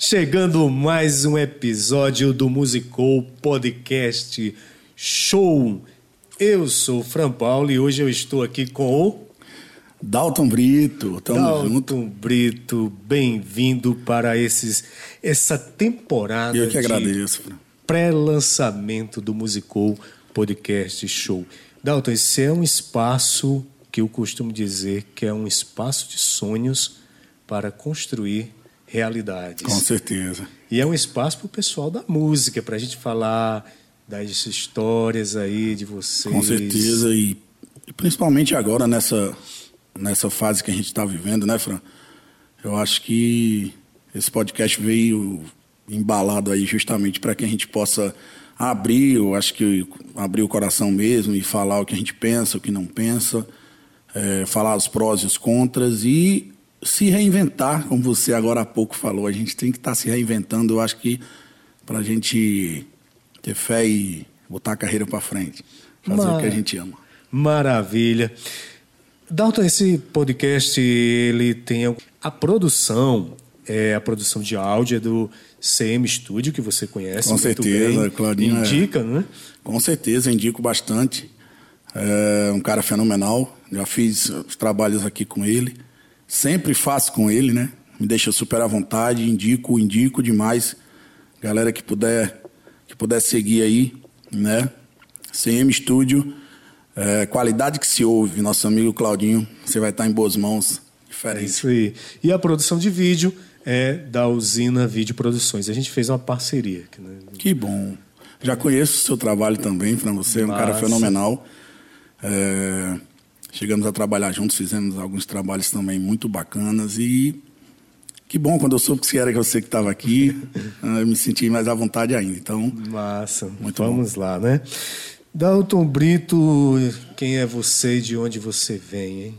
Chegando mais um episódio do Musicou Podcast Show. Eu sou o Fran Paulo e hoje eu estou aqui com o Dalton Brito. Tamo Dalton junto. Brito. Bem-vindo para esses, essa temporada Eu que de agradeço, Fran. pré-lançamento do Musicou Podcast Show. Dalton, esse é um espaço que eu costumo dizer que é um espaço de sonhos para construir realidades. Com certeza. E é um espaço para o pessoal da música, para a gente falar das histórias aí de vocês. Com certeza. E, e principalmente agora, nessa, nessa fase que a gente está vivendo, né, Fran? Eu acho que esse podcast veio embalado aí justamente para que a gente possa abrir, eu acho que abrir o coração mesmo e falar o que a gente pensa, o que não pensa, é, falar os prós e os contras e se reinventar, como você agora há pouco falou. A gente tem que estar se reinventando, eu acho que para a gente ter fé e botar a carreira para frente, fazer o que a gente ama. Maravilha. Dalton, esse podcast ele tem a produção, é a produção de áudio é do CM Studio que você conhece Com certeza, bem. Claudinho, é. Indica, né? Com certeza, indico bastante. É um cara fenomenal. Já fiz os trabalhos aqui com ele. Sempre faço com ele, né? Me deixa super à vontade, indico, indico demais. Galera que puder, que puder seguir aí, né? CM Studio, é, qualidade que se ouve, nosso amigo Claudinho, você vai estar em boas mãos. É Diferente. isso aí. E a produção de vídeo é da Usina Vídeo Produções. A gente fez uma parceria. que, né, Que bom. Já conheço o seu trabalho também, Fran. Você é um cara fenomenal. É, chegamos a trabalhar juntos, fizemos alguns trabalhos também muito bacanas e que bom quando eu soube que era você que estava aqui, eu me senti mais à vontade ainda. Então, Massa. Muito Vamos lá, né? Dalton Brito, quem é você e de onde você vem, hein?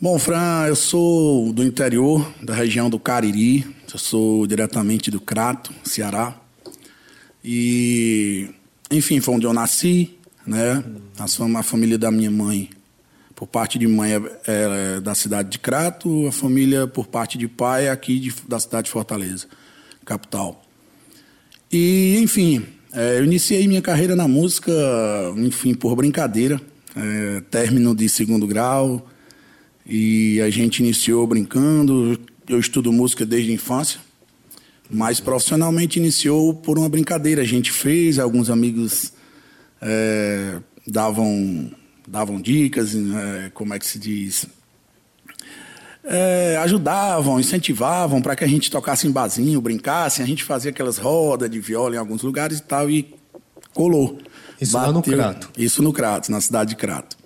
bom, Fran, eu sou do interior, da região do Cariri, eu sou diretamente do Crato, Ceará. E, enfim, foi onde eu nasci, né? Fam- a família da minha mãe, por parte de mãe, é, é da cidade de Crato, a família, por parte de pai, é aqui de- da cidade de Fortaleza, capital. E, enfim, é, eu iniciei minha carreira na música, enfim, por brincadeira, é, término de segundo grau, e a gente iniciou brincando. Eu estudo música desde a infância, mas profissionalmente iniciou por uma brincadeira. A gente fez, alguns amigos é, davam, davam dicas, é, como é que se diz? É, ajudavam, incentivavam para que a gente tocasse em barzinho, brincasse. A gente fazia aquelas rodas de viola em alguns lugares e tal, e colou. Isso lá no Crato. Isso no Crato, na cidade de Crato.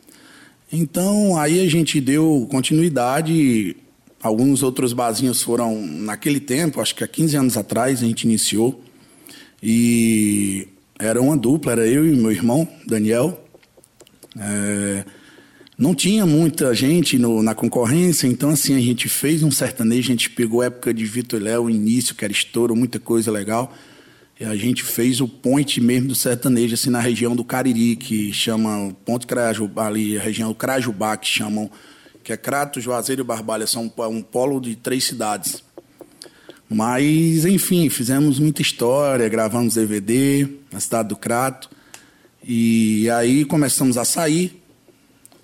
Então, aí a gente deu continuidade. Alguns outros barzinhos foram, naquele tempo, acho que há 15 anos atrás, a gente iniciou. E era uma dupla, era eu e meu irmão, Daniel. É, não tinha muita gente no- na concorrência, então assim, a gente fez um sertanejo, a gente pegou a época de Vitor e Léo, o início, que era estouro, muita coisa legal. E a gente fez o point mesmo do sertanejo, assim, na região do Cariri, que chama o Ponte Crajubá, ali, a região do Crajubá, que chamam, que é Crato, Juazeiro e Barbalha, são um polo de três cidades. Mas, enfim, fizemos muita história, gravamos DVD na cidade do Crato. E aí começamos a sair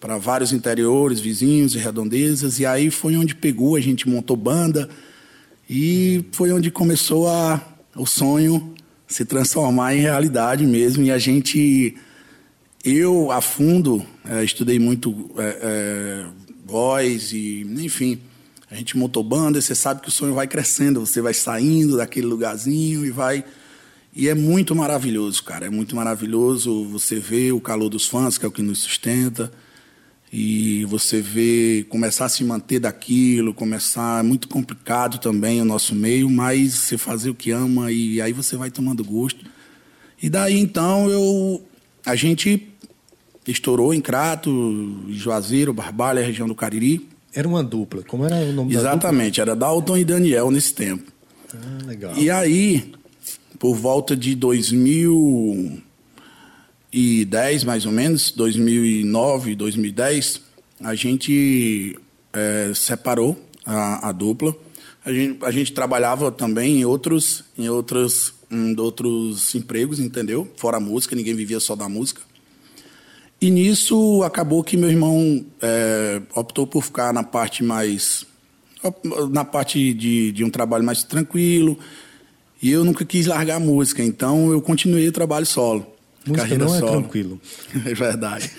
para vários interiores, vizinhos e redondezas. E aí foi onde pegou, a gente montou banda. E foi onde começou a, o sonho se transformar em realidade mesmo. E a gente, eu a fundo, eh, estudei muito eh, eh, voz e, enfim, a gente montou banda. E você sabe que o sonho vai crescendo, você vai saindo daquele lugarzinho e vai. E é muito maravilhoso, cara. É muito maravilhoso você ver o calor dos fãs, que é o que nos sustenta. E você vê começar a se manter daquilo, começar. É muito complicado também o nosso meio, mas você fazer o que ama e aí você vai tomando gosto. E daí então eu. A gente estourou em Crato, Juazeiro, Barbalha, região do Cariri. Era uma dupla. Como era o nome da Exatamente, era Dalton e Daniel nesse tempo. dupla? Ah, legal. E aí, por volta de 2010, mais ou menos, 2009, 2010, a gente eh, separou a, a dupla. A gente, a gente trabalhava também em outros, em outros, em outros empregos, entendeu? Fora a música, ninguém vivia só da música. E nisso acabou que meu irmão é, optou por ficar na parte mais. na parte de, de um trabalho mais tranquilo. E eu nunca quis largar a música, então eu continuei o trabalho solo. Música carreira não é solo. tranquilo. É verdade.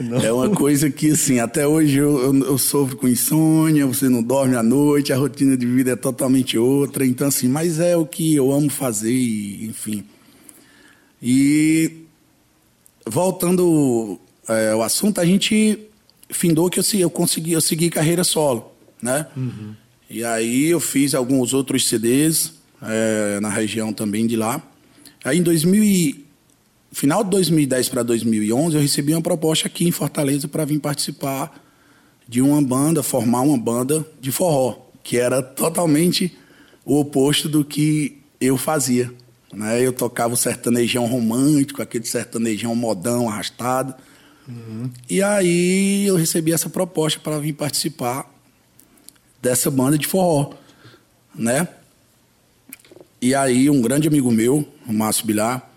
Não. É uma coisa que, assim, até hoje eu, eu, eu sofro com insônia, você não dorme à noite, a rotina de vida é totalmente outra. Então, assim, mas é o que eu amo fazer, e, enfim. E voltando é, ao assunto, a gente findou que eu, se- eu consegui, eu segui carreira solo, né? E aí eu fiz alguns outros CDs é, na região também de lá. Aí em 2000 e- final de 2010 para 2011 eu recebi uma proposta aqui em Fortaleza para vir participar de uma banda, formar uma banda de forró, que era totalmente o oposto do que eu fazia. Né? Eu tocava o sertanejão romântico, aquele sertanejão modão, arrastado. E aí eu recebi essa proposta para vir participar dessa banda de forró, né? E aí um grande amigo meu, o Márcio Bilar,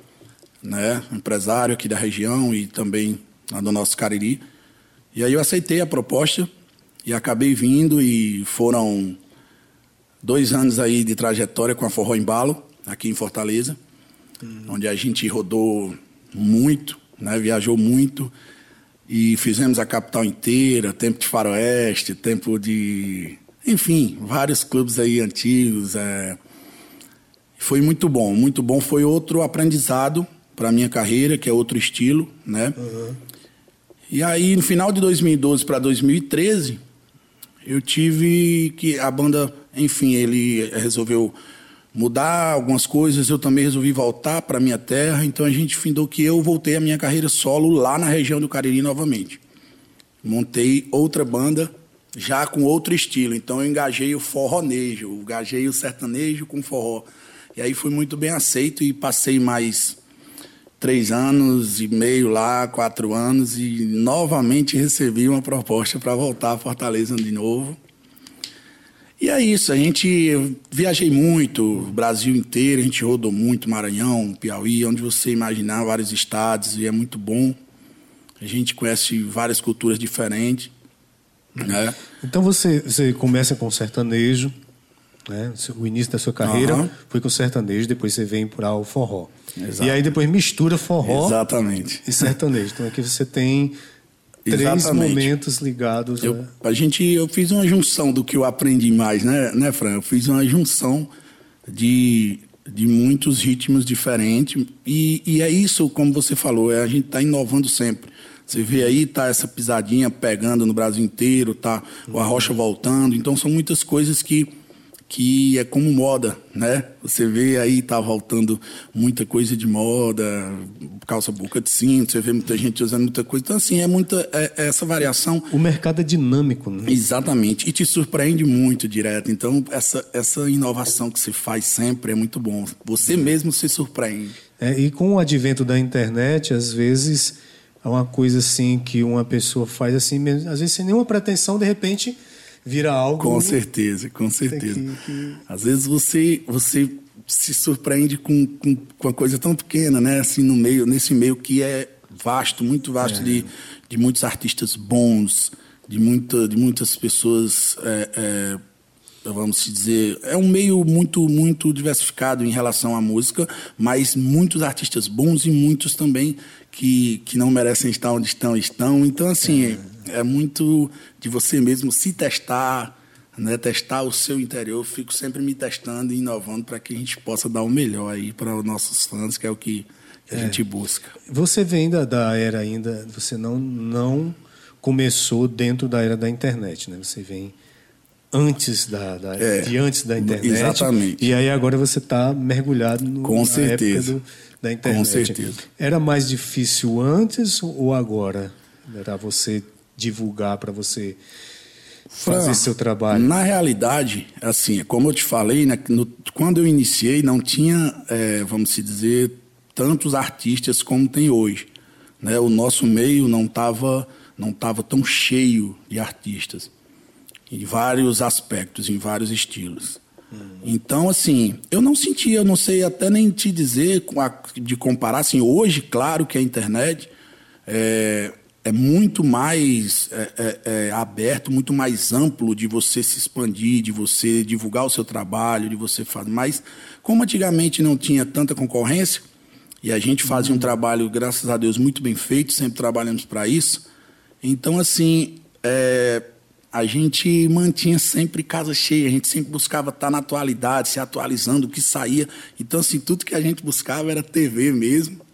né, empresário aqui da região e também lá do nosso Cariri. E aí eu aceitei a proposta e acabei vindo e foram dois anos aí de trajetória com a Forró Embalo, aqui em Fortaleza, onde a gente rodou muito, né, viajou muito e fizemos a capital inteira, tempo de faroeste, tempo de... Enfim, vários clubes aí antigos, é, foi muito bom, muito bom. Foi outro aprendizado para minha carreira, que é outro estilo, né? E aí, no final de 2012 para 2013, eu tive que a banda, enfim, ele resolveu mudar algumas coisas, eu também resolvi voltar para minha terra, então a gente findou que eu voltei a minha carreira solo lá na região do Cariri novamente. Montei outra banda já com outro estilo, então eu engajei o forronejo, engajei o sertanejo com forró. E aí foi muito bem aceito e passei mais três anos e meio lá, quatro anos, e novamente recebi uma proposta para voltar a Fortaleza de novo. E é isso, a gente viajei muito, Brasil inteiro, a gente rodou muito, Maranhão, Piauí, onde você imaginar, vários estados, e é muito bom. A gente conhece várias culturas diferentes. Né? Então você, você começa com sertanejo, né? O início da sua carreira Aham. foi com sertanejo, depois você vem para o forró. Exato. E aí depois mistura forró Exatamente. e sertanejo. Então aqui você tem três Exatamente. momentos ligados. Eu, né? a gente, eu fiz uma junção do que eu aprendi mais, né, né Fran? Eu fiz uma junção de, de muitos ritmos diferentes. E, e é isso, como você falou, é, a gente está inovando sempre. Você vê aí, tá essa pisadinha pegando no Brasil inteiro, tá o arrocha voltando. Então são muitas coisas que, que é como moda, né? Você vê aí, tá voltando muita coisa de moda, calça boca de cinto, você vê muita gente usando muita coisa. Então, assim, é muita é- é essa variação. O mercado é dinâmico, né? Exatamente. E te surpreende muito direto. Então, essa, essa inovação que você faz sempre é muito bom. Você mesmo se surpreende. É, e com o advento da internet, às vezes é uma coisa assim que uma pessoa faz assim, mesmo, às vezes sem nenhuma pretensão, de repente vira algo. Com certeza, com certeza. que- que- Às vezes você, você se surpreende com, com, com uma coisa tão pequena, né? Assim, no meio, nesse meio que é vasto, muito vasto de, de muitos artistas bons, de, muita, de muitas pessoas, é, é, vamos dizer, é um meio muito, muito diversificado em relação à música, mas muitos artistas bons e muitos também que, que não merecem estar onde estão, estão. Então, assim, é muito de você mesmo se testar, né, testar o seu interior. Eu fico sempre me testando e inovando para que a gente possa dar o melhor aí para os nossos fãs, que é o que a gente busca. Você vem da, da era ainda, você não, não começou dentro da era da internet, né? Você vem antes da, da É, de antes da internet. exatamente. E aí agora você está mergulhado no, Com certeza. do, da internet. Com certeza. Era mais difícil antes ou agora? Era você divulgar para você fazer Fran, seu trabalho? Na realidade, assim, como eu te falei, né, no- quando eu iniciei, não tinha, é, vamos se dizer, tantos artistas como tem hoje. Né? O nosso meio não estava não tava tão cheio de artistas, em vários aspectos, em vários estilos. Então, assim, eu não sentia, eu não sei até nem te dizer de comparar. Assim, hoje, claro que a internet é, é muito mais é, é, é, aberto, muito mais amplo de você se expandir, de você divulgar o seu trabalho, de você fazer. Mas, como antigamente não tinha tanta concorrência, e a gente fazia um trabalho, graças a Deus, muito bem feito, sempre trabalhamos para isso. Então, assim, é, a gente mantinha sempre casa cheia, a gente sempre buscava estar na atualidade, se atualizando, o que saía. Então, assim, tudo que a gente buscava era TV mesmo,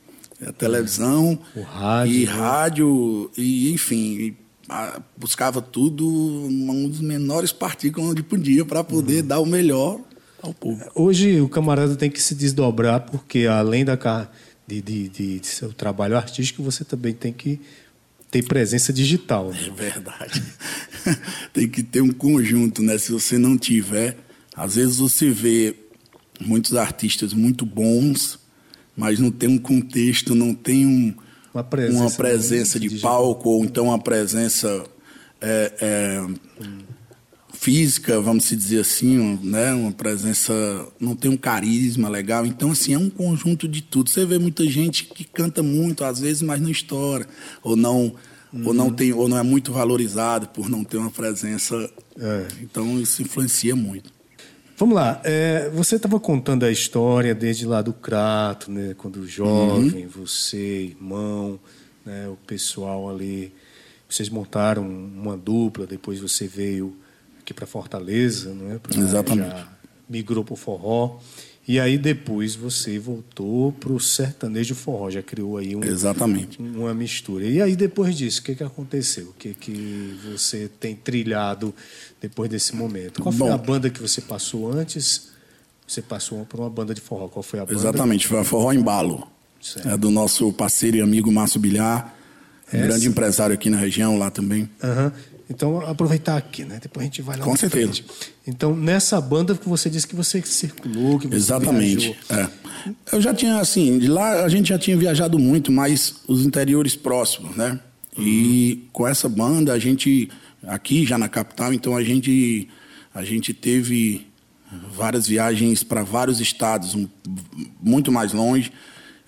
a televisão, o rádio, e né? rádio, e enfim, e, a, buscava tudo um dos menores partículas onde podia para poder uhum. dar o melhor ao povo. Hoje o camarada tem que se desdobrar, porque além da de, de, de, de seu trabalho artístico, você também tem que tem presença digital. É verdade. tem que ter um conjunto, né? Se você não tiver, às vezes você vê muitos artistas muito bons, mas não tem um contexto, não tem um, uma presença, uma presença de digital. palco, ou então uma presença é, é, física, vamos dizer assim, né? uma presença, não tem um carisma legal. Então, assim, é um conjunto de tudo. Você vê muita gente que canta muito, às vezes, mas não estoura, ou não Uhum. ou não tem ou não é muito valorizado por não ter uma presença. É. Então isso influencia muito. Vamos lá, é, você estava contando a história desde lá do Crato, né, quando jovem, uhum. você, irmão, né, o pessoal ali, vocês montaram uma dupla, depois você veio aqui para Fortaleza, não é? Pra, Exatamente. Migrou para o forró. E aí depois você voltou para o sertanejo forró, já criou aí um, Exatamente. uma mistura. E aí depois disso, o que, que aconteceu? O que, que você tem trilhado depois desse momento? Qual foi Bom, a banda que você passou antes? Você passou por uma banda de forró. Qual foi a banda? Exatamente, foi a Forró Embalo. Certo. É do nosso parceiro e amigo Márcio Bilhar, um grande empresário aqui na região, lá também. Uhum. Então, aproveitar aqui, né? Depois a gente vai lá Com certeza. Frente. Então, nessa banda que você disse que você circulou, que você Exatamente. É. Eu já tinha, assim, de lá a gente já tinha viajado muito, mas os interiores próximos, né? Uhum. E com essa banda, a gente, aqui já na capital, então a gente, a gente teve várias viagens para vários estados, um, muito mais longe.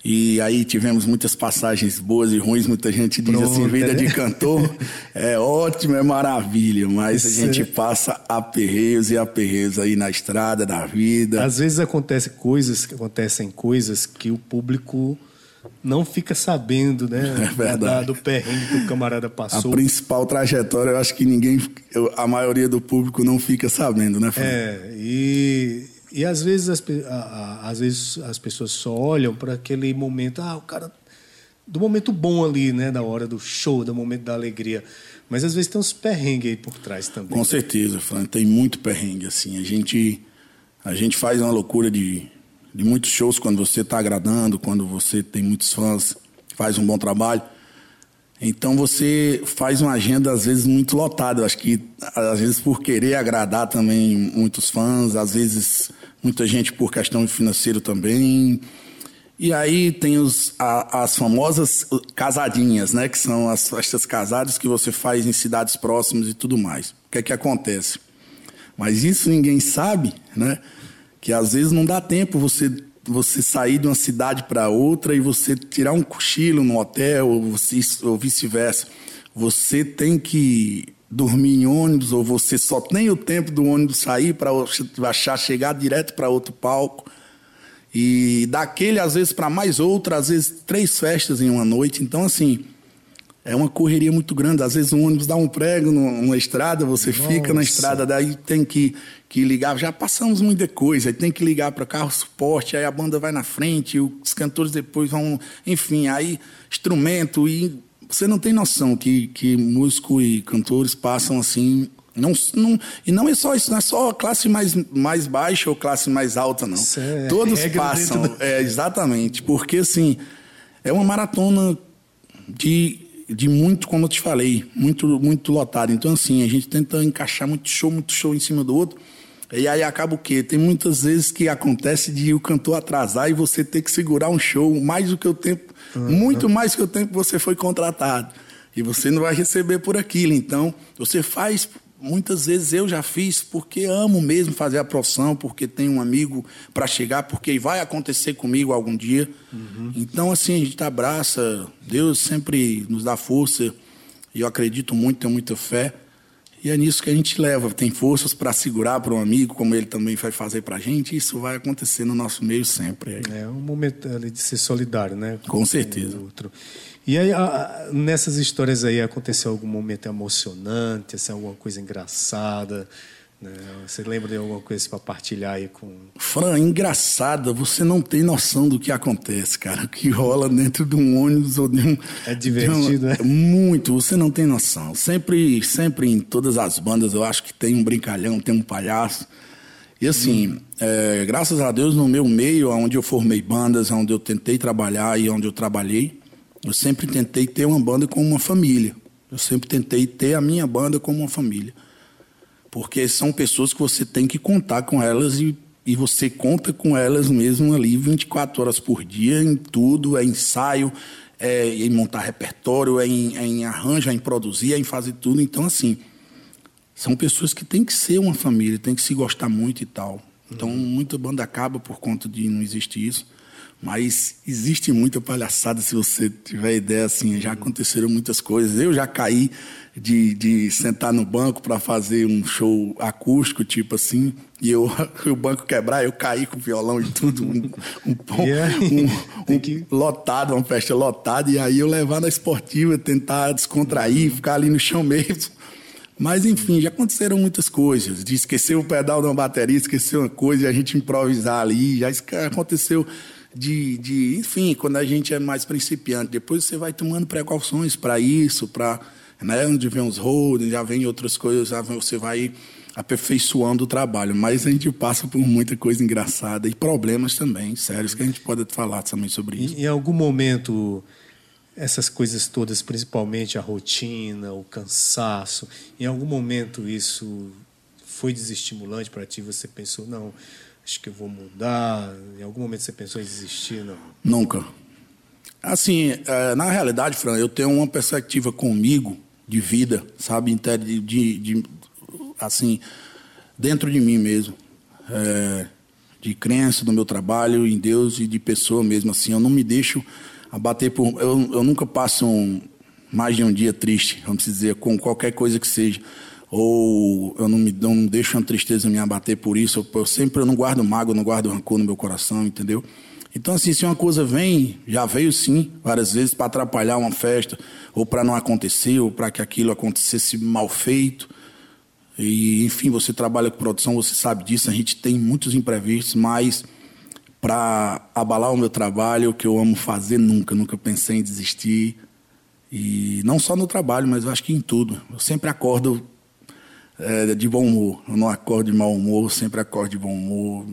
E aí tivemos muitas passagens boas e ruins. Muita gente diz Pronto, assim: vida é? de cantor é ótimo, é maravilha, mas Isso a gente é. passa aperreios e aperreios aí na estrada da vida. Às vezes acontece coisas, acontecem coisas que o público não fica sabendo, né? É verdade. Do perrengue que o camarada passou. A principal trajetória, eu acho que ninguém, a maioria do público não fica sabendo, né, Fernando? É, e e às vezes as, às vezes as pessoas só olham para aquele momento, ah, o cara do momento bom ali, né, da hora do show, do momento da alegria. Mas às vezes tem uns perrengues aí por trás também. Com certeza, Fran, tem muito perrengue assim. A gente a gente faz uma loucura de, de muitos shows quando você está agradando, quando você tem muitos fãs, faz um bom trabalho. Então você faz uma agenda às vezes muito lotada. Acho que às vezes por querer agradar também muitos fãs, às vezes muita gente por questão financeira também. E aí tem os, a, as famosas casadinhas, né? Que são as festas casadas que você faz em cidades próximas e tudo mais. O que é que acontece? Mas isso ninguém sabe, né? Que às vezes não dá tempo você você sair de uma cidade para outra e você tirar um cochilo no hotel ou, vice-versa. Você tem que dormir em ônibus ou você só tem o tempo do ônibus sair para achar chegar direto para outro palco. E daquele, às vezes, para mais outra, às vezes, três festas em uma noite. Então, assim, é uma correria muito grande. Às vezes, o ônibus dá um prego numa estrada, você Nossa. fica na estrada, daí tem que, que ligar. Já passamos muita coisa, aí tem que ligar para carro suporte, aí a banda vai na frente, os cantores depois vão. Enfim, aí instrumento e você não tem noção que, que músico e cantores passam assim. Não, não, e não é só isso, não é só classe mais, mais baixa ou classe mais alta, não. É Todos passam. Do... É, exatamente. Porque, assim, é uma maratona de, de muito, como eu te falei, muito, muito lotado. Então, assim, a gente tenta encaixar muito show, muito show em cima do outro. E aí acaba o quê? Tem muitas vezes que acontece de o cantor atrasar e você ter que segurar um show mais do que o tempo Uhum. Muito mais que o tempo que você foi contratado. E você não vai receber por aquilo. Então, você faz muitas vezes eu já fiz porque amo mesmo fazer a profissão, porque tenho um amigo para chegar, porque vai acontecer comigo algum dia. Uhum. Então, assim, a gente abraça, Deus sempre nos dá força, e eu acredito muito, tenho muita fé. E é nisso que a gente leva, tem forças para segurar para um amigo, como ele também vai fazer para a gente, isso vai acontecer no nosso meio sempre. É um momento ali de ser solidário, né? Com certeza. outro. E aí, nessas histórias aí, aconteceu algum momento emocionante, assim, alguma coisa engraçada? Né? Você lembra de alguma coisa para partilhar aí com. Fran, engraçada, você não tem noção do que acontece, cara. O que rola dentro de um ônibus ou de um. É divertido, né? Muito, você não tem noção. Sempre, sempre em todas as bandas eu acho que tem um brincalhão, tem um palhaço. E assim, hum. é, graças a Deus, no meu meio, onde eu formei bandas, onde eu tentei trabalhar e onde eu trabalhei, eu sempre tentei ter uma banda como uma família. Eu sempre tentei ter a minha banda como uma família. Porque são pessoas que você tem que contar com elas e, e você conta com elas mesmo ali 24 horas por dia em tudo, é ensaio, é em montar repertório, é em, é em arranjo, é em produzir, é em fazer tudo. Então, assim, são pessoas que têm que ser uma família, tem que se gostar muito e tal. Então, muita banda acaba por conta de não existir isso. Mas existe muita palhaçada, se você tiver ideia, assim, já aconteceram muitas coisas. Eu já caí de, de sentar no banco para fazer um show acústico, tipo assim, e eu, o banco quebrar, eu caí com o violão e tudo, um, um, yeah. um, um que... lotado, uma festa lotada, e aí eu levar na esportiva, tentar descontrair, ficar ali no chão mesmo. Mas, enfim, já aconteceram muitas coisas. De esquecer o pedal de uma bateria, esquecer uma coisa e a gente improvisar ali. Já aconteceu de, de, enfim, quando a gente é mais principiante, depois você vai tomando precauções para isso, para, né, onde vem os holdings, já vem outras coisas, já você vai aperfeiçoando o trabalho, mas a gente passa por muita coisa engraçada e problemas também, sérios, que a gente pode falar também sobre isso. Em, em algum momento, essas coisas todas, principalmente a rotina, o cansaço, em algum momento isso foi desestimulante para ti? Você pensou, não, acho que eu vou mudar? Em algum momento você pensou em desistir? Não? Nunca. Assim, é, na realidade, Fran, eu tenho uma perspectiva comigo de vida, sabe, de, de, de assim, dentro de mim mesmo, é, de crença no meu trabalho, em Deus e de pessoa mesmo, assim, eu não me deixo abater por, eu, eu nunca passo um, mais de um dia triste, vamos dizer, com qualquer coisa que seja ou eu não me não deixo uma tristeza me abater por isso, eu, eu sempre eu não guardo mágoa, não guardo rancor no meu coração, entendeu? Então, assim, se uma coisa vem, já veio sim, várias vezes, para atrapalhar uma festa, ou para não acontecer, ou para que aquilo acontecesse mal feito. E, enfim, você trabalha com produção, você sabe disso, a gente tem muitos imprevistos, mas para abalar o meu trabalho, o que eu amo fazer, nunca, nunca pensei em desistir. E não só no trabalho, mas eu acho que em tudo. Eu sempre acordo é, de bom humor. Eu não acordo de mau humor, sempre acordo de bom humor.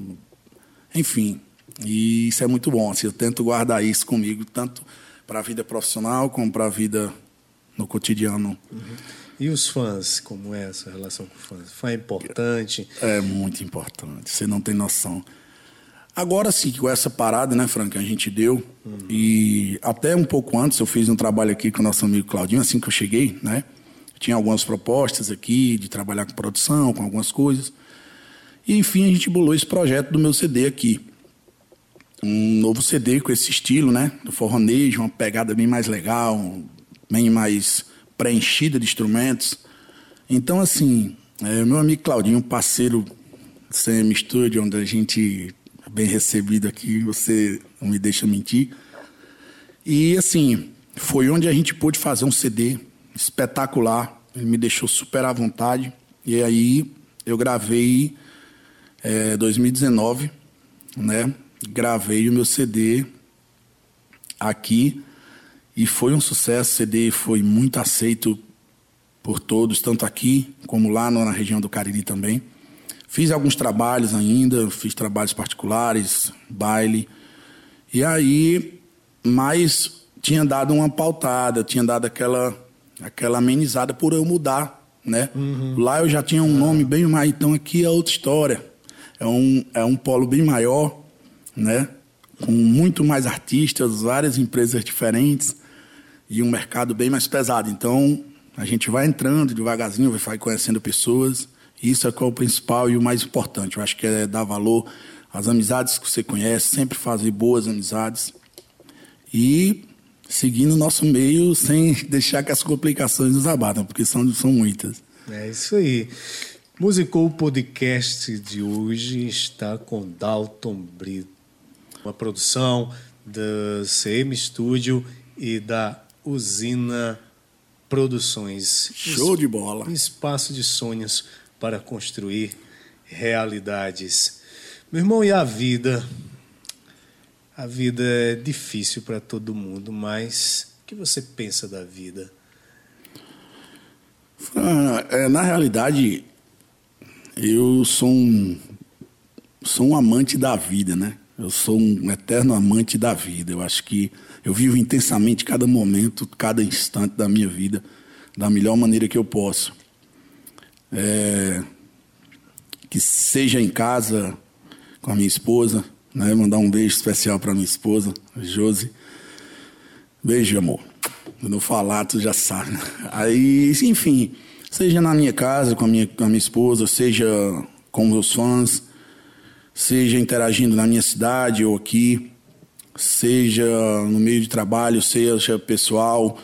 Enfim, e isso é muito bom. Assim, eu tento guardar isso comigo, tanto para a vida profissional como para a vida no cotidiano. Uhum. E os fãs, como é essa relação com os fãs? Fã é importante? É muito importante, você não tem noção. Agora sim, com essa parada, né, Frank, a gente deu, uhum. e até um pouco antes eu fiz um trabalho aqui com o nosso amigo Claudinho, assim que eu cheguei, né? Tinha algumas propostas aqui de trabalhar com produção, com algumas coisas. E enfim, a gente bolou esse projeto do meu CD aqui. Um novo CD com esse estilo, né? Do forronejo, uma pegada bem mais legal, bem mais preenchida de instrumentos. Então, assim, é, meu amigo Claudinho, parceiro do CM Studio, onde a gente é bem recebido aqui, você não me deixa mentir. E, assim, foi onde a gente pôde fazer um CD espetacular. Ele me deixou super à vontade. E aí eu gravei é, 2019, né? Gravei o meu CD aqui e foi um sucesso. O CD foi muito aceito por todos, tanto aqui como lá na região do Cariri também. Fiz alguns trabalhos ainda, fiz trabalhos particulares, baile. E aí, mas tinha dado uma pautada, tinha dado aquela aquela amenizada por eu mudar, né? Uhum. Lá eu já tinha um nome bem mais, então aqui é outra história. É um, é um polo bem maior, né? Com muito mais artistas, várias empresas diferentes e um mercado bem mais pesado. Então, A gente vai entrando devagarzinho, vai conhecendo pessoas. Isso é, que é o principal e o mais importante. Eu acho que é dar valor às amizades que você conhece, sempre fazer boas amizades. E seguindo o nosso meio sem deixar que as complicações nos abatam, porque são, são muitas. É isso aí. Musicou o podcast de hoje está com Dalton Brito, uma produção da CM Studio e da Usina Produções. Show de bola. Um espaço de sonhos para construir realidades. Meu irmão, e a vida? A vida é difícil para todo mundo, mas o que você pensa da vida? É, na realidade, eu sou um, sou um amante da vida, né? Eu sou um eterno amante da vida. Eu acho que eu vivo intensamente cada momento, cada instante da minha vida, da melhor maneira que eu posso. É, que seja em casa com a minha esposa, né? Mandar um beijo especial para minha esposa, Josi. Beijo, amor. Quando eu falar, tu já sabe. Aí, enfim, seja na minha casa com a minha, com a minha esposa, seja com meus fãs, seja interagindo na minha cidade ou aqui, seja no meio de trabalho, seja pessoal,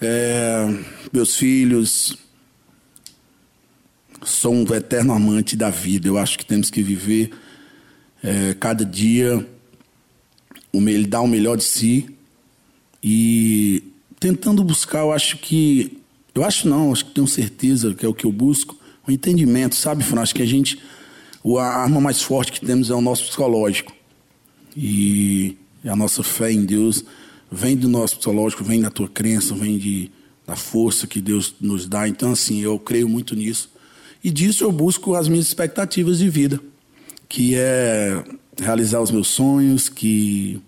é, meus filhos. Sou um eterno amante da vida. Eu acho que temos que viver é, cada dia, ele dá o melhor de si e tentando buscar, eu acho que. Eu acho não, acho que tenho certeza que é o que eu busco, o entendimento, sabe, Fran? Acho que a gente. A arma mais forte que temos é o nosso psicológico. E a nossa fé em Deus vem do nosso psicológico, vem da tua crença, vem de, da força que Deus nos dá. Então, assim, eu creio muito nisso. E disso eu busco as minhas expectativas de vida que é realizar os meus sonhos, que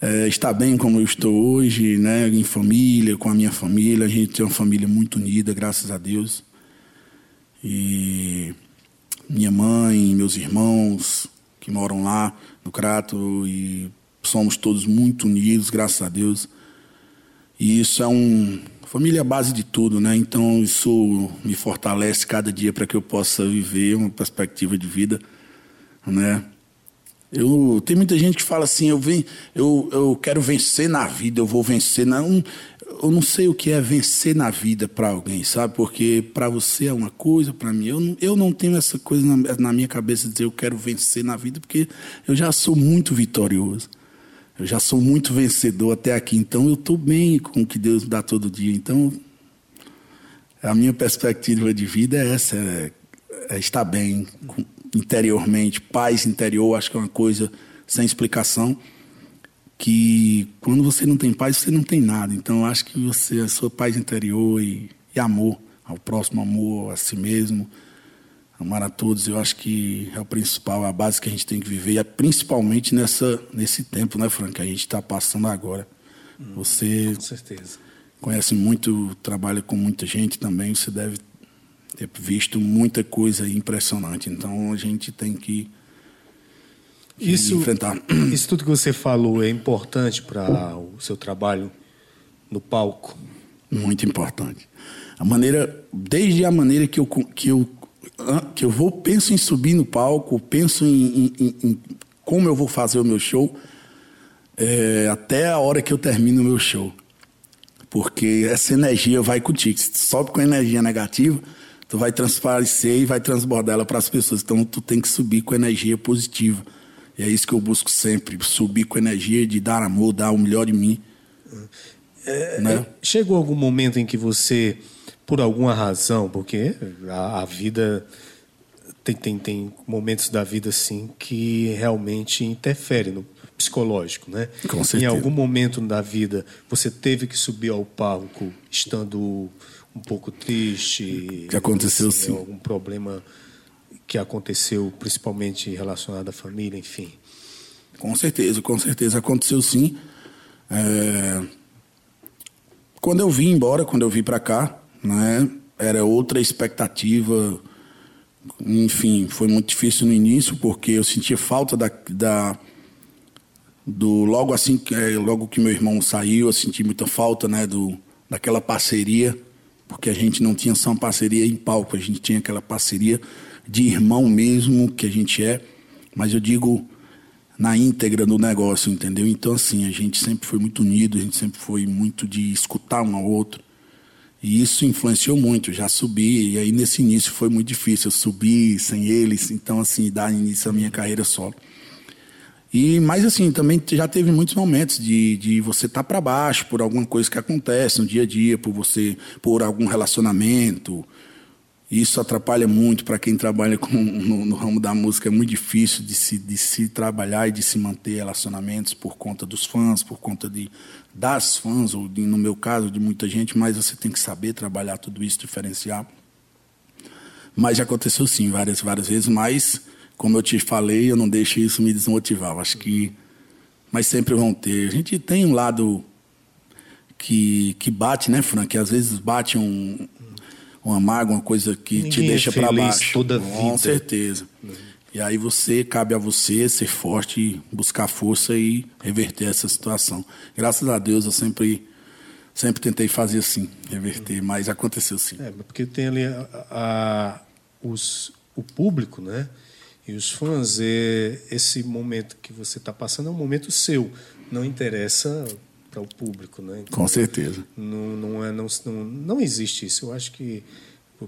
é, estar bem como eu estou hoje, né, em família, com a minha família. A gente tem uma família muito unida, graças a Deus. E minha mãe, meus irmãos que moram lá no Crato e somos todos muito unidos, graças a Deus. E isso é um família é a base de tudo, né? Então isso me fortalece cada dia para que eu possa viver uma perspectiva de vida, né? Eu tem muita gente que fala assim, eu venho, eu, eu quero vencer na vida, eu vou vencer na um, eu não sei o que é vencer na vida para alguém, sabe? Porque para você é uma coisa, para mim eu não, eu não tenho essa coisa na, na minha cabeça de dizer eu quero vencer na vida, porque eu já sou muito vitorioso. Eu já sou muito vencedor até aqui, então eu estou bem com o que Deus me dá todo dia. Então, a minha perspectiva de vida é essa: é, é estar bem interiormente, paz interior. Acho que é uma coisa sem explicação. Que quando você não tem paz, você não tem nada. Então, acho que você, a sua paz interior e, e amor ao próximo, amor a si mesmo amar a todos, eu acho que é o principal, a base que a gente tem que viver, é principalmente nessa, nesse tempo, né, Frank, que a gente está passando agora. Hum, você com certeza. conhece muito, trabalha com muita gente também, você deve ter visto muita coisa impressionante. Então a gente tem que isso, enfrentar. Isso tudo que você falou é importante para o seu trabalho no palco? Muito importante. A maneira, desde a maneira que eu, que eu que eu vou penso em subir no palco, penso em, em, em como eu vou fazer o meu show, é, até a hora que eu termino o meu show. Porque essa energia vai contigo. Se tu sobe com energia negativa, tu vai transparecer e vai transbordar ela para as pessoas. Então tu tem que subir com energia positiva. E é isso que eu busco sempre, subir com energia de dar amor, dar o melhor de mim. É, né? Chegou algum momento em que você por alguma razão, porque a, a vida tem, tem, tem momentos da vida assim que realmente interferem no psicológico, né? Com certeza. Em algum momento da vida você teve que subir ao palco estando um pouco triste, que aconteceu assim, sim, algum problema que aconteceu principalmente relacionado à família, enfim. Com certeza, com certeza aconteceu sim. É... Quando eu vim embora, quando eu vim para cá, né? Era outra expectativa. Enfim, foi muito difícil no início porque eu sentia falta da, da do logo assim, é, logo que meu irmão saiu, eu senti muita falta, né, do daquela parceria, porque a gente não tinha só uma parceria em palco, a gente tinha aquela parceria de irmão mesmo que a gente é, mas eu digo na íntegra do negócio, entendeu? Então, assim, a gente sempre foi muito unido, a gente sempre foi muito de escutar um ao outro. E isso influenciou muito. Já subi, e aí nesse início foi muito difícil. Eu subi sem eles, então, assim, dar início à minha carreira solo. E, mas, assim, também já teve muitos momentos de, de você estar tá para baixo por alguma coisa que acontece no dia a dia, por você, por algum relacionamento, isso atrapalha muito para quem trabalha com, no, no, ramo da música. É muito difícil de se, de se trabalhar e de se manter relacionamentos por conta dos fãs, por conta de, das fãs, ou de, no meu caso, de muita gente, mas você tem que saber trabalhar tudo isso, diferenciar. Mas já aconteceu sim, várias, várias vezes, mas, como eu te falei, eu não deixo isso me desmotivar. Eu acho que. Mas sempre vão ter. A gente tem um lado que, que bate, né, Frank? Às vezes bate um, uma mágoa, uma coisa que Ninguém te é deixa é para baixo. Toda vida. Com certeza. Uhum. E aí você cabe a você ser forte, buscar força e reverter essa situação. Graças a Deus eu sempre sempre tentei fazer assim, reverter, uhum. mas aconteceu sim. É, porque tem ali a, a, os, o público, né? E os fãs, é, esse momento que você está passando é um momento seu. Não interessa para o público, né? Então, Com certeza. Não, não, é, não, não, não existe isso. Eu acho que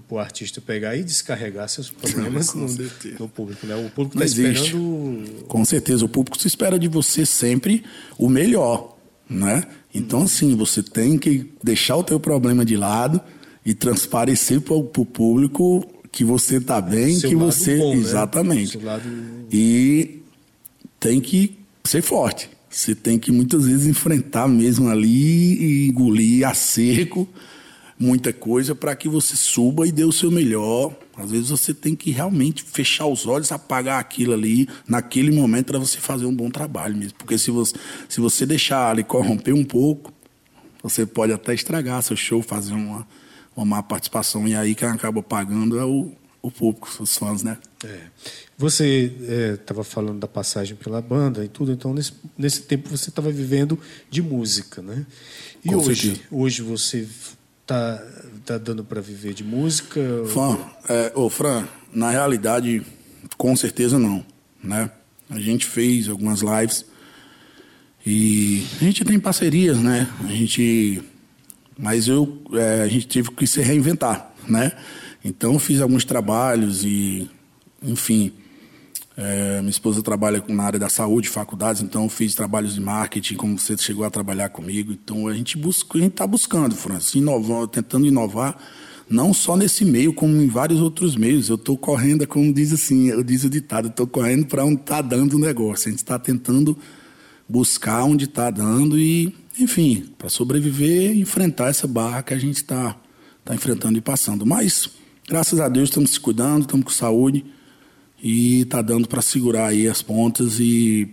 para o artista pegar e descarregar seus problemas no, no, público, né? O público está esperando. Com certeza, o público espera de você sempre o melhor, né? Então, assim, você tem que deixar o teu problema de lado e transparecer para o público que você está bem, Seu que você bom, né? exatamente. Né? Lado... E tem que ser forte. Você tem que muitas vezes enfrentar mesmo ali e engolir a seco muita coisa para que você suba e dê o seu melhor. Às vezes você tem que realmente fechar os olhos, apagar aquilo ali naquele momento para você fazer um bom trabalho mesmo. Porque se você, se você deixar ali corromper um pouco, você pode até estragar seu show, fazer uma, uma má participação. E aí quem acaba pagando é o, o público, os fãs, né? É. Você estava é, falando da passagem pela banda e tudo, então nesse, nesse tempo você estava vivendo de música, né? E Com hoje, certeza. hoje você tá, tá dando para viver de música? Fã, é, ô Fran, na realidade, com certeza não, né? A gente fez algumas lives e a gente tem parcerias, né? A gente, mas eu, é, a gente teve que se reinventar, né? Então fiz alguns trabalhos e, enfim, é, minha esposa trabalha na área da saúde, faculdades, então fiz trabalhos de marketing, como você chegou a trabalhar comigo. Então a gente busca, a gente está buscando, Francis, inovando, tentando inovar, não só nesse meio, como em vários outros meios. Eu estou correndo, como diz assim, eu diz o ditado, estou correndo para onde está dando o negócio. A gente está tentando buscar onde está dando e, enfim, para sobreviver, enfrentar essa barra que a gente está tá enfrentando e passando. Mas, graças a Deus, estamos se cuidando, estamos com saúde e tá dando para segurar aí as pontas e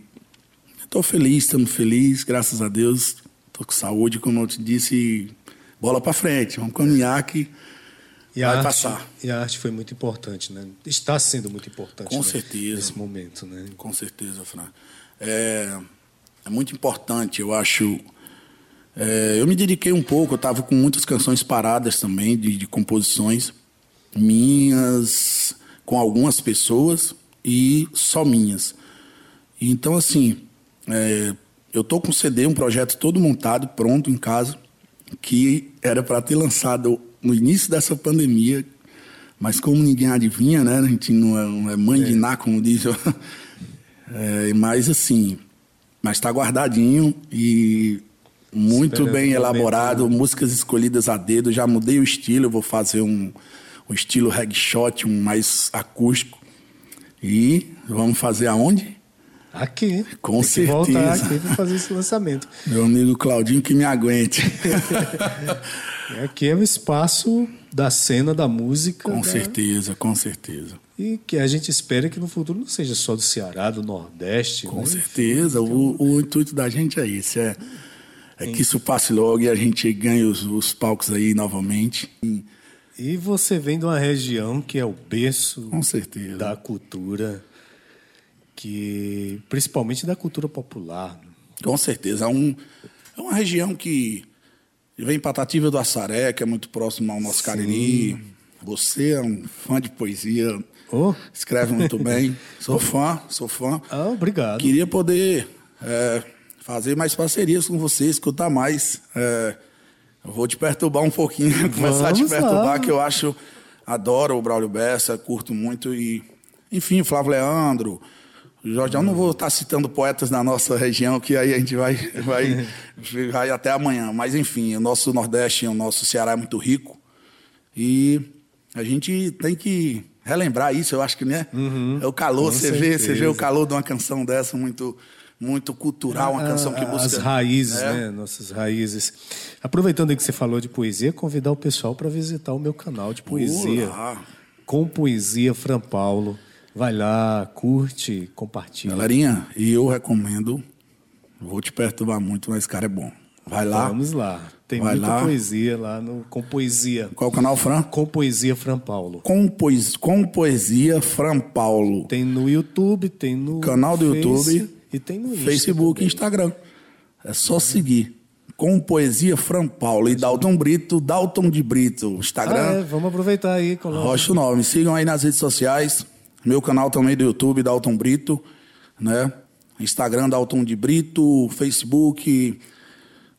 estou feliz, estamos felizes, graças a Deus, estou com saúde, como eu te disse, bola para frente, vamos caminhar que e vai arte, passar. E a arte foi muito importante, né? Está sendo muito importante. Com né? certeza. Nesse momento, né? Com certeza, Fran. É, é muito importante, eu acho. É, eu me dediquei um pouco, eu estava com muitas canções paradas também, de, de composições minhas com algumas pessoas e só minhas. Então, assim, é, eu estou com um CD, um projeto todo montado, pronto em casa, que era para ter lançado no início dessa pandemia, mas como ninguém adivinha, né? A gente não é, não é mãe é. de ná, como diz. é, mas assim, mas está guardadinho e muito Esperando bem elaborado, momento. músicas escolhidas a dedo. Já mudei o estilo, vou fazer um o estilo reggae shot, um mais acústico. E vamos fazer aonde? Aqui. Com Tem certeza. voltar aqui para fazer esse lançamento. Meu amigo Claudinho que me aguente. aqui é o espaço da cena da música. Com né? certeza, com certeza. E que a gente espera que no futuro não seja só do Ceará, do Nordeste. Com né? certeza. O, o, intuito da gente é esse. É, é que isso passe logo e a gente ganhe os, os palcos aí novamente. E você vem de uma região que é o berço da cultura, que principalmente da cultura popular. Com certeza. É, um, é uma região que Vem Patativa do Assaré, que é muito próximo ao nosso Sim. Cariri. Você é um fã de poesia. Oh. Escreve muito bem. Sou fã, sou fã. Ah, obrigado. Queria poder é, fazer mais parcerias com você, escutar mais. É, vou te perturbar um pouquinho, começar a te perturbar, lá. que eu acho, adoro o Braulio Bessa, curto muito e, enfim, Flávio Leandro, Jorge, eu não vou estar citando poetas da nossa região, que aí a gente vai, vai, vai até amanhã. Mas, enfim, o nosso Nordeste, o nosso Ceará é muito rico. E a gente tem que relembrar isso, eu acho que, né? Uhum, é o calor, você vê, você vê o calor de uma canção dessa muito muito cultural, uma canção que busca... As raízes, é. né? Nossas raízes. Aproveitando que você falou de poesia, convidar o pessoal para visitar o meu canal de poesia. Olá. Com Poesia Fran Paulo. Vai lá, curte, compartilha. Galerinha, e eu recomendo, vou te perturbar muito, mas cara é bom. Vai lá. Vamos lá. Tem Vai muita lá. poesia lá no Com Poesia. Qual o canal, Fran? Com Poesia Fran Paulo. Com, poes... Com Poesia Fran Paulo. Tem no YouTube, tem no. Canal do Face, YouTube. E tem no Facebook e Instagram. É só seguir. Com Poesia Fran Paulo. E Dalton Brito, Dalton de Brito. Instagram. Ah, é, vamos aproveitar aí. Coloca. Rocha o nome. Sigam aí nas redes sociais. Meu canal também do YouTube, Dalton Brito, né? Instagram Dalton de Brito, Facebook.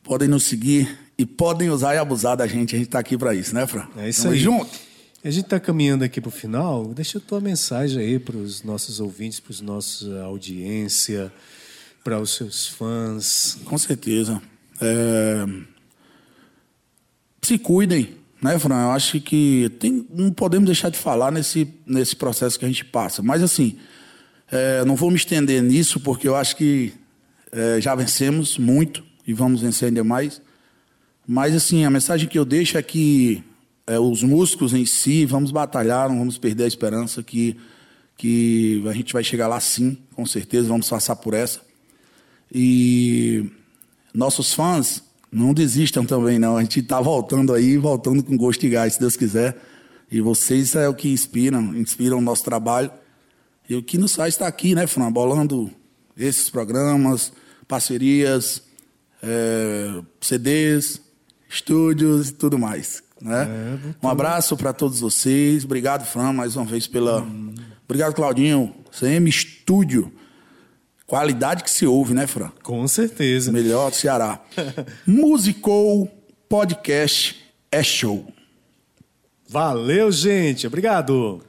Podem nos seguir e podem usar e abusar da gente. A gente está aqui para isso, né, Fran? É isso Tamo aí. junto. A gente está caminhando aqui para o final. Deixa a tua mensagem aí para os nossos ouvintes, para os nossos audiência, para os seus fãs. Com certeza. É... Se cuidem, né, Fran? Eu acho que tem, não podemos deixar de falar nesse, nesse processo que a gente passa. Mas, assim, é, não vou me estender nisso, porque eu acho que é, já vencemos muito e vamos vencer ainda mais. Mas, assim, a mensagem que eu deixo é que é, os músicos em si, vamos batalhar, não vamos perder a esperança que, que a gente vai chegar lá sim, com certeza, vamos passar por essa. E nossos fãs, não desistam também, não. A gente está voltando aí, voltando com gosto e gás, se Deus quiser. E vocês é o que inspiram, inspiram o nosso trabalho. E o que nos faz estar aqui, né, Fran? Bolando esses programas, parcerias, é, CDs, estúdios e tudo mais. Né? É, um abraço para todos vocês. Obrigado, Fran, mais uma vez pela. Hum. Obrigado, Claudinho. CM Estúdio. Qualidade que se ouve, né, Fran? Com certeza. Melhor do Ceará. Musicou Podcast é show. Valeu, gente. Obrigado.